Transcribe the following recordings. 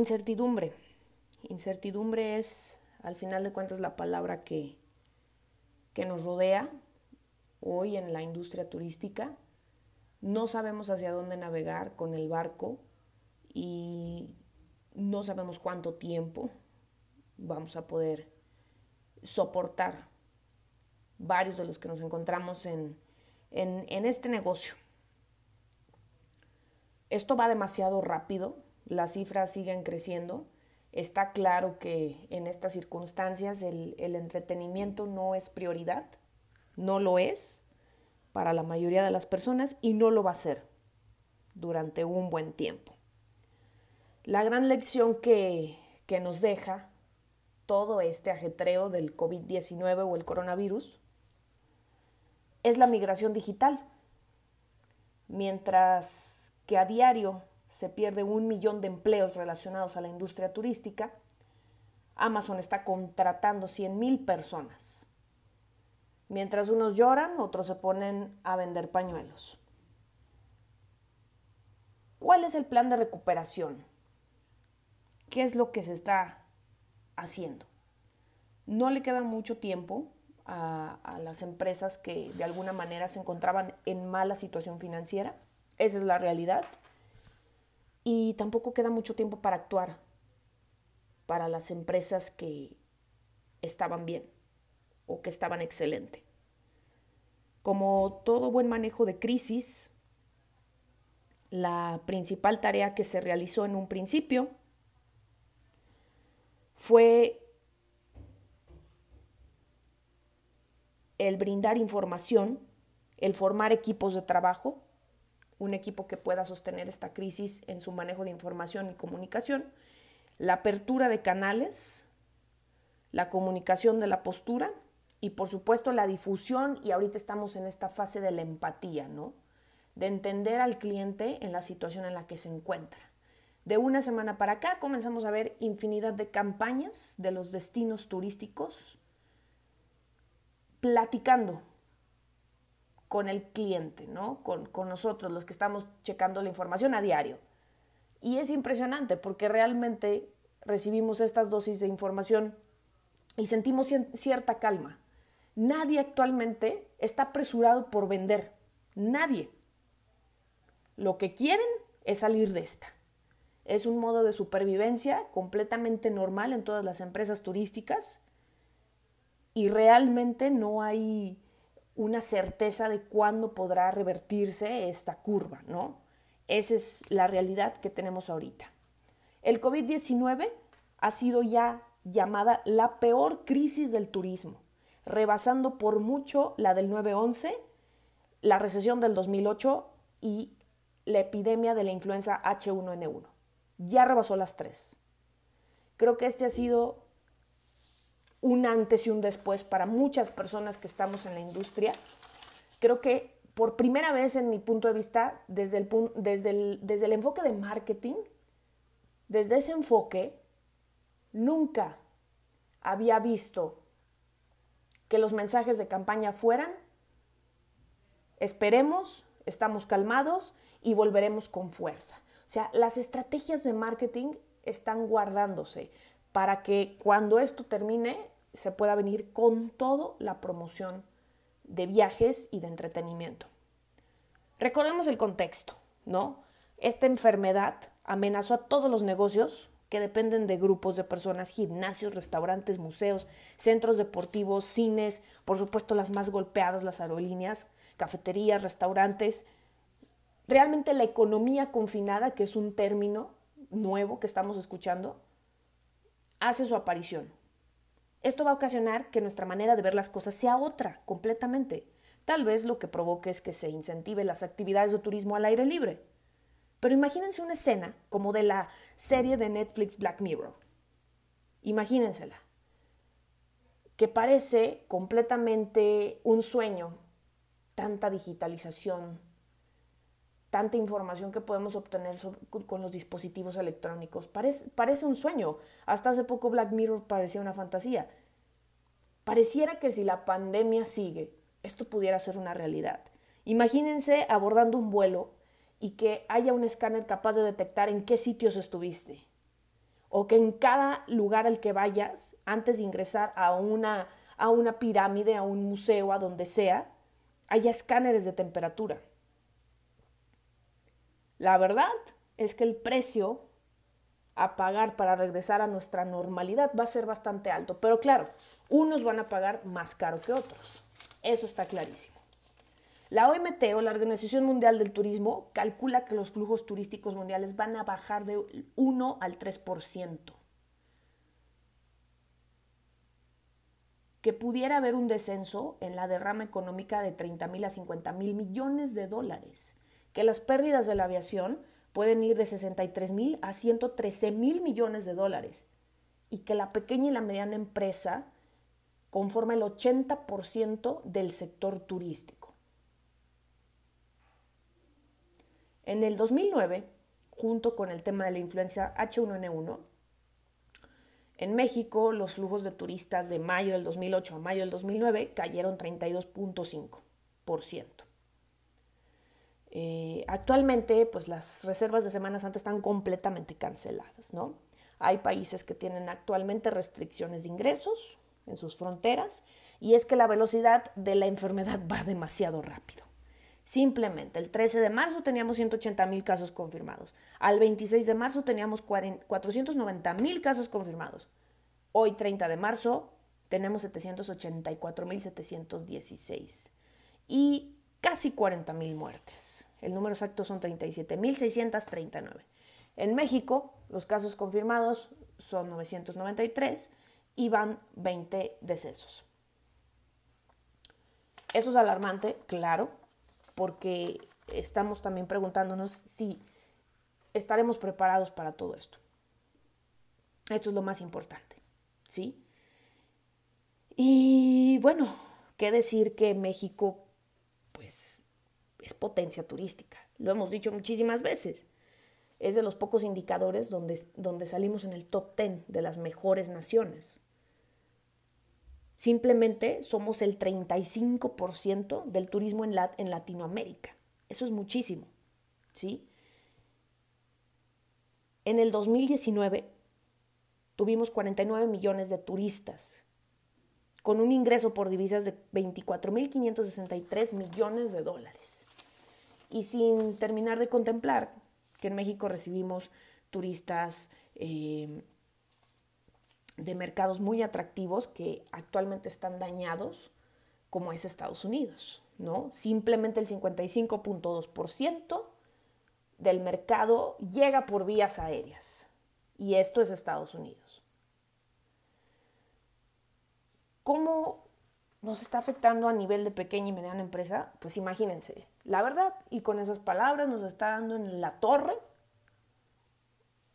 Incertidumbre. Incertidumbre es, al final de cuentas, la palabra que, que nos rodea hoy en la industria turística. No sabemos hacia dónde navegar con el barco y no sabemos cuánto tiempo vamos a poder soportar varios de los que nos encontramos en, en, este negocio. Esto va demasiado rápido, las cifras siguen creciendo. Está claro que en estas circunstancias el, entretenimiento no es prioridad, no lo es para la mayoría de las personas y no lo va a ser durante un buen tiempo. La gran lección que, que nos deja todo este ajetreo del COVID-19 o el coronavirus es la migración digital. Mientras que a diario se pierde un millón de empleos relacionados a la industria turística, Amazon está contratando 100 mil personas. Mientras unos lloran, otros se ponen a vender pañuelos. ¿Cuál es el plan de recuperación? ¿Qué es lo que se está haciendo. No le queda mucho tiempo a, las empresas que de alguna manera se encontraban en mala situación financiera. Esa es la realidad. Y tampoco queda mucho tiempo para actuar para las empresas que estaban bien o que estaban excelente. Como todo buen manejo de crisis, la principal tarea que se realizó en un principio fue el brindar información, el formar equipos de trabajo, un equipo que pueda sostener esta crisis en su manejo de información y comunicación, la apertura de canales, la comunicación de la postura y por supuesto la difusión y ahorita estamos en esta fase de la empatía, ¿no? De entender al cliente en la situación en la que se encuentra. De una semana para acá comenzamos a ver infinidad de campañas de los destinos turísticos platicando con el cliente, ¿no? Con, con, nosotros, los que estamos checando la información a diario. Y es impresionante porque realmente recibimos estas dosis de información y sentimos cierta calma. Nadie actualmente está apresurado por vender. Nadie. Lo que quieren es salir de esta. Es un modo de supervivencia completamente normal en todas las empresas turísticas y realmente no hay una certeza de cuándo podrá revertirse esta curva, ¿no? Esa es la realidad que tenemos ahorita. El COVID-19 ha sido ya llamada la peor crisis del turismo, rebasando por mucho la del 9-11, la recesión del 2008 y la epidemia de la influenza H1N1 ya rebasó las tres. Creo que este ha sido un antes y un después para muchas personas que estamos en la industria. Creo que por primera vez en mi punto de vista, desde el, desde el, desde el enfoque de marketing, desde ese enfoque, nunca había visto que los mensajes de campaña fueran, esperemos, estamos calmados y volveremos con fuerza. O sea, las estrategias de marketing están guardándose para que cuando esto termine se pueda venir con todo la promoción de viajes y de entretenimiento. Recordemos el contexto, ¿no? Esta enfermedad amenazó a todos los negocios que dependen de grupos de personas, gimnasios, restaurantes, museos, centros deportivos, cines, por supuesto las más golpeadas, las aerolíneas, cafeterías, restaurantes, realmente la economía confinada, que es un término nuevo que estamos escuchando, hace su aparición. Esto va a ocasionar que nuestra manera de ver las cosas sea otra, completamente. Tal vez lo que provoque es que se incentive las actividades de turismo al aire libre. Pero imagínense una escena como de la serie de Netflix Black Mirror. Imagínensela. Que parece completamente un sueño, tanta digitalización, tanta información que podemos obtener con los dispositivos electrónicos. Parece, un sueño. Hasta hace poco Black Mirror parecía una fantasía. Pareciera que si la pandemia sigue, esto pudiera ser una realidad. Imagínense abordando un vuelo y que haya un escáner capaz de detectar en qué sitios estuviste. o que en cada lugar al que vayas, antes de ingresar a una, a una pirámide, a un museo, a donde sea, haya escáneres de temperatura. La verdad es que el precio a pagar para regresar a nuestra normalidad va a ser bastante alto, pero claro, unos van a pagar más caro que otros. Eso está clarísimo. La OMT o la Organización Mundial del Turismo calcula que los flujos turísticos mundiales van a bajar de 1 al 3%. Que pudiera haber un descenso en la derrama económica de 30 mil a 50 mil millones de dólares. Que las pérdidas de la aviación pueden ir de 63 mil a 113 mil millones de dólares. Y que la pequeña y la mediana empresa conforma el 80% del sector turístico. En el 2009, junto con el tema de la influencia H1N1, en México los flujos de turistas de mayo del 2008 a mayo del 2009 cayeron 32.5%. Eh, actualmente, pues las reservas de Semana Santa están completamente canceladas, ¿no? Hay países que tienen actualmente restricciones de ingresos en sus fronteras y es que la velocidad de la enfermedad va demasiado rápido. Simplemente, el 13 de marzo teníamos 180 mil casos confirmados. Al 26 de marzo teníamos 490 mil casos confirmados. Hoy, 30 de marzo, tenemos 784 mil 716. Y casi 40 mil muertes. El número exacto son 37 mil 639. En México, los casos confirmados son 993 y van 20 decesos. Eso es alarmante, claro, porque estamos también preguntándonos si estaremos preparados para todo esto. Esto es lo más importante, ¿sí? Y bueno, qué decir que México, pues, es potencia turística. Lo hemos dicho muchísimas veces. Es de los pocos indicadores donde, donde salimos en el top 10 de las mejores naciones. Simplemente somos el 35% del turismo en, en Latinoamérica. Eso es muchísimo, ¿sí? En el 2019 tuvimos 49 millones de turistas, con un ingreso por divisas de 24.563 millones de dólares. Y sin terminar de contemplar que en México recibimos turistas eh, de mercados muy atractivos que actualmente están dañados, como es Estados Unidos, ¿no? Simplemente el 55.2% del mercado llega por vías aéreas y esto es Estados Unidos. ¿Cómo nos está afectando a nivel de pequeña y mediana empresa? Pues imagínense, la verdad, y con esas palabras nos está dando en la torre,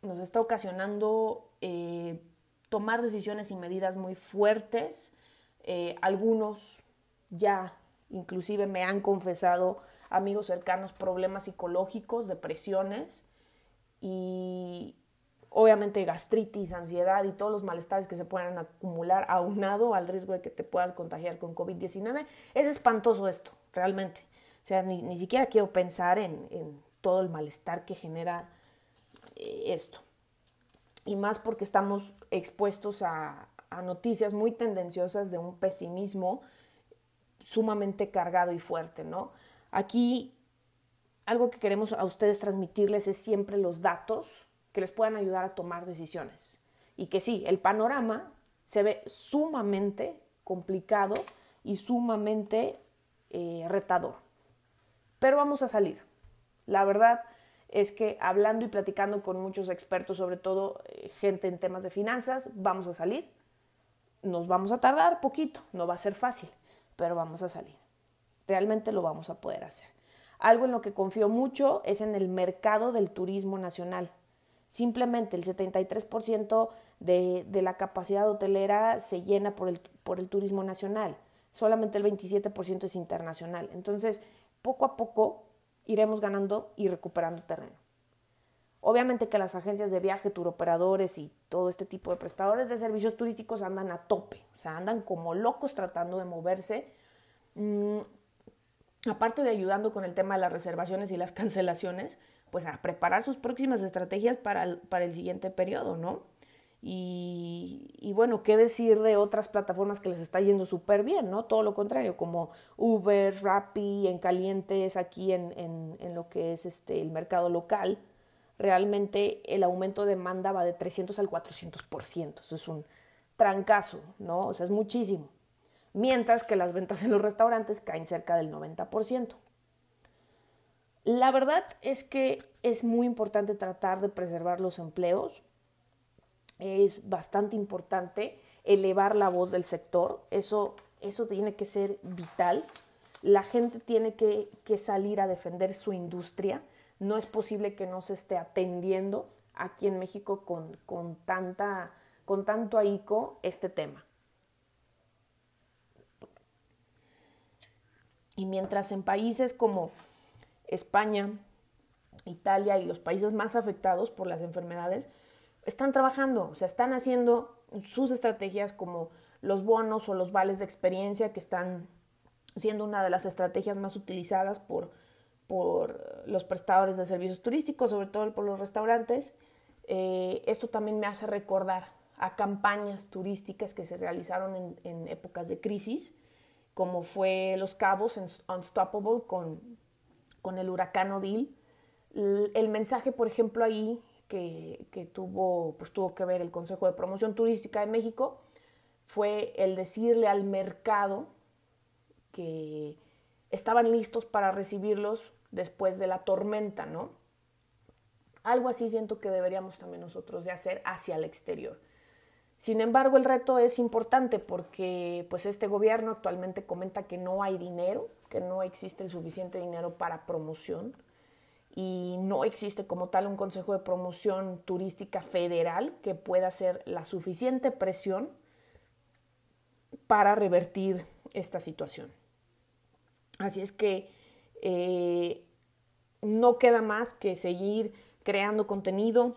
nos está ocasionando eh, tomar decisiones y medidas muy fuertes. Eh, algunos ya inclusive me han confesado amigos cercanos problemas psicológicos, depresiones y obviamente gastritis, ansiedad y todos los malestares que se puedan acumular aunado al riesgo de que te puedas contagiar con COVID-19. Es espantoso esto, realmente. O sea, ni, siquiera quiero pensar en, en, todo el malestar que genera eh, esto y más porque estamos expuestos a, noticias muy tendenciosas de un pesimismo sumamente cargado y fuerte, ¿no? Aquí algo que queremos a ustedes transmitirles es siempre los datos que les puedan ayudar a tomar decisiones. Y que sí, el panorama se ve sumamente complicado y sumamente eh, retador. Pero vamos a salir. La verdad, es que hablando y platicando con muchos expertos, sobre todo eh, gente en temas de finanzas, vamos a salir. Nos vamos a tardar poquito, no va a ser fácil, pero vamos a salir. Realmente lo vamos a poder hacer. Algo en lo que confío mucho es en el mercado del turismo nacional. Simplemente el 73% de, de, la capacidad hotelera se llena por el, por el turismo nacional. Solamente el 27% es internacional. Entonces, poco a poco iremos ganando y recuperando terreno. Obviamente que las agencias de viaje, turoperadores y todo este tipo de prestadores de servicios turísticos andan a tope, o sea, andan como locos tratando de moverse. Mm, aparte de ayudando con el tema de las reservaciones y las cancelaciones, pues a preparar sus próximas estrategias para el, para el siguiente periodo, ¿no? Y, bueno, ¿qué decir de otras plataformas que les está yendo súper bien, ¿no? Todo lo contrario, como Uber, Rappi, en calientes, aquí en, en, lo que es este, el mercado local, realmente el aumento de demanda va de 300 al 400%. Eso es un trancazo, ¿no? O sea, es muchísimo. Mientras que las ventas en los restaurantes caen cerca del 90%. La verdad es que es muy importante tratar de preservar los empleos. Es bastante importante elevar la voz del sector. Eso, eso tiene que ser vital. La gente tiene que, que salir a defender su industria. No es posible que no se esté atendiendo aquí en México con, con, tanta, con tanto ahíco este tema. Y mientras en países como España, Italia y los países más afectados por las enfermedades están trabajando, o sea, están haciendo sus estrategias como los bonos o los vales de experiencia que están siendo una de las estrategias más utilizadas por, por los prestadores de servicios turísticos, sobre todo por los restaurantes. Eh, esto también me hace recordar a campañas turísticas que se realizaron en, en épocas de crisis, como fue Los Cabos en Unstoppable con con el huracán Odil. El mensaje, por ejemplo, ahí que, tuvo, pues, tuvo que ver el Consejo de Promoción Turística de México fue el decirle al mercado que estaban listos para recibirlos después de la tormenta, ¿no? Algo así siento que deberíamos también nosotros de hacer hacia el exterior. Sin embargo, el reto es importante porque pues este gobierno actualmente comenta que no hay dinero, que no existe el suficiente dinero para promoción y no existe como tal un Consejo de Promoción Turística Federal que pueda hacer la suficiente presión para revertir esta situación. Así es que eh, no queda más que seguir creando contenido,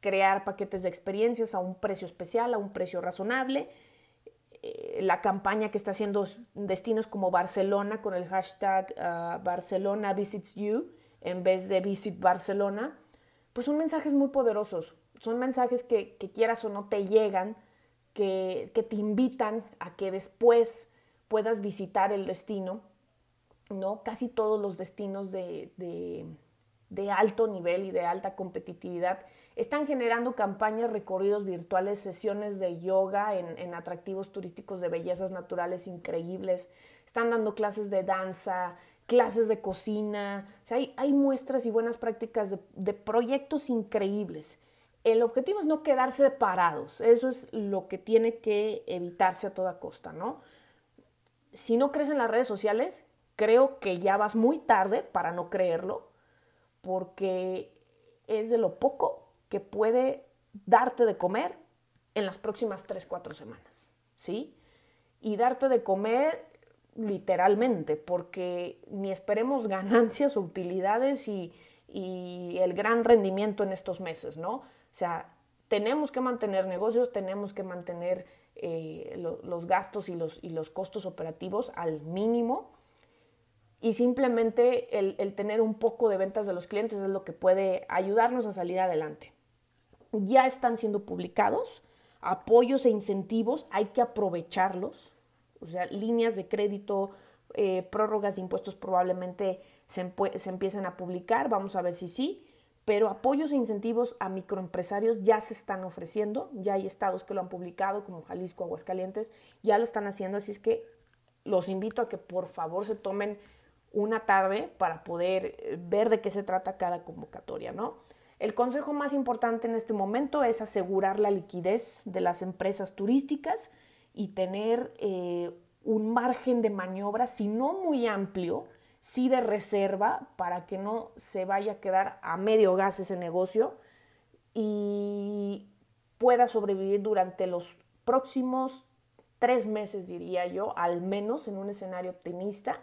crear paquetes de experiencias a un precio especial, a un precio razonable. Eh, la campaña que está haciendo destinos como Barcelona con el hashtag uh, Barcelona Visits You en vez de Visit Barcelona, pues son mensajes muy poderosos. Son mensajes que, quieras o no te llegan, que, te invitan a que después puedas visitar el destino. ¿no? Casi todos los destinos de de alto nivel y de alta competitividad, están generando campañas, recorridos virtuales, sesiones de yoga en, atractivos turísticos de bellezas naturales increíbles, están dando clases de danza, clases de cocina, hay, muestras y buenas prácticas de, de proyectos increíbles. El objetivo es no quedarse parados, eso es lo que tiene que evitarse a toda costa, ¿no? Si no crees en las redes sociales, creo que ya vas muy tarde para no creerlo, porque es de lo poco que puede darte de comer en las próximas 3, 4 semanas, ¿sí? Y darte de comer literalmente, porque ni esperemos ganancias o utilidades y, el gran rendimiento en estos meses, ¿no? O sea, tenemos que mantener negocios, tenemos que mantener eh, los gastos y los, y los costos operativos al mínimo y simplemente el, tener un poco de ventas de los clientes es lo que puede ayudarnos a salir adelante. Ya están siendo publicados apoyos e incentivos, hay que aprovecharlos, o sea, líneas de crédito, eh, prórrogas de impuestos probablemente se, se empiecen a publicar, vamos a ver si sí, pero apoyos e incentivos a microempresarios ya se están ofreciendo, ya hay estados que lo han publicado, como Jalisco, Aguascalientes, ya lo están haciendo, así es que los invito a que por favor se tomen una tarde para poder eh, ver de qué se trata cada convocatoria, ¿no? El consejo más importante en este momento es asegurar la liquidez de las empresas turísticas y tener eh, un margen de maniobra, si no muy amplio, sí de reserva para que no se vaya a quedar a medio gas ese negocio y pueda sobrevivir durante los próximos tres meses, diría yo, al menos en un escenario optimista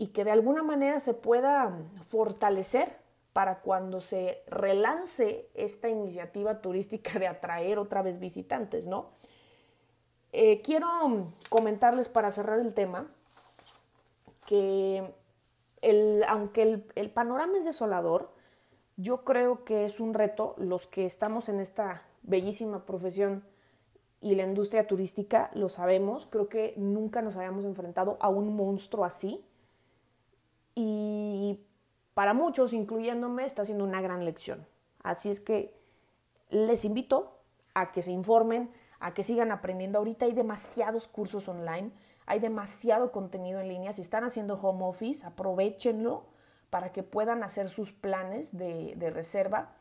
y que de alguna manera se pueda fortalecer para cuando se relance esta iniciativa turística de atraer otra vez visitantes, ¿no? Eh, quiero comentarles para cerrar el tema que el, aunque el, el panorama es desolador, yo creo que es un reto los que estamos en esta bellísima profesión y la industria turística, lo sabemos, creo que nunca nos habíamos enfrentado a un monstruo así. Y para muchos, incluyéndome, está siendo una gran lección. Así es que les invito a que se informen, a que sigan aprendiendo. Ahorita hay demasiados cursos online, hay demasiado contenido en línea. Si están haciendo home office, aprovechenlo para que puedan hacer sus planes de, reserva.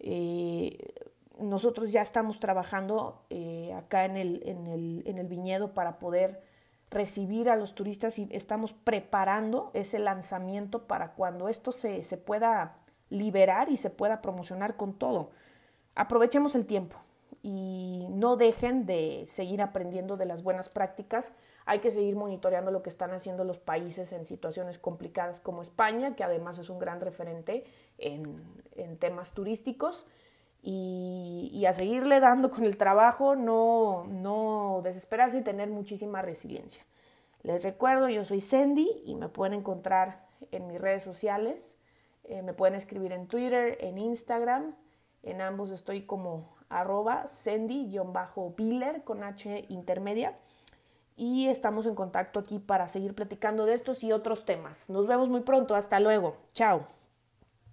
Eh, nosotros ya estamos trabajando eh, acá en el, en, el, en el viñedo para poder recibir a los turistas y estamos preparando ese lanzamiento para cuando esto se, se pueda liberar y se pueda promocionar con todo. Aprovechemos el tiempo y no dejen de seguir aprendiendo de las buenas prácticas. Hay que seguir monitoreando lo que están haciendo los países en situaciones complicadas como España, que además es un gran referente en, en temas turísticos y, a seguirle dando con el trabajo, no, no desesperarse y tener muchísima resiliencia. Les recuerdo, yo soy Sandy y me pueden encontrar en mis redes sociales. Eh, me pueden escribir en Twitter, en Instagram. En ambos estoy como arroba Sandy-Biller con H intermedia. Y estamos en contacto aquí para seguir platicando de estos y otros temas. Nos vemos muy pronto. Hasta luego. Chao.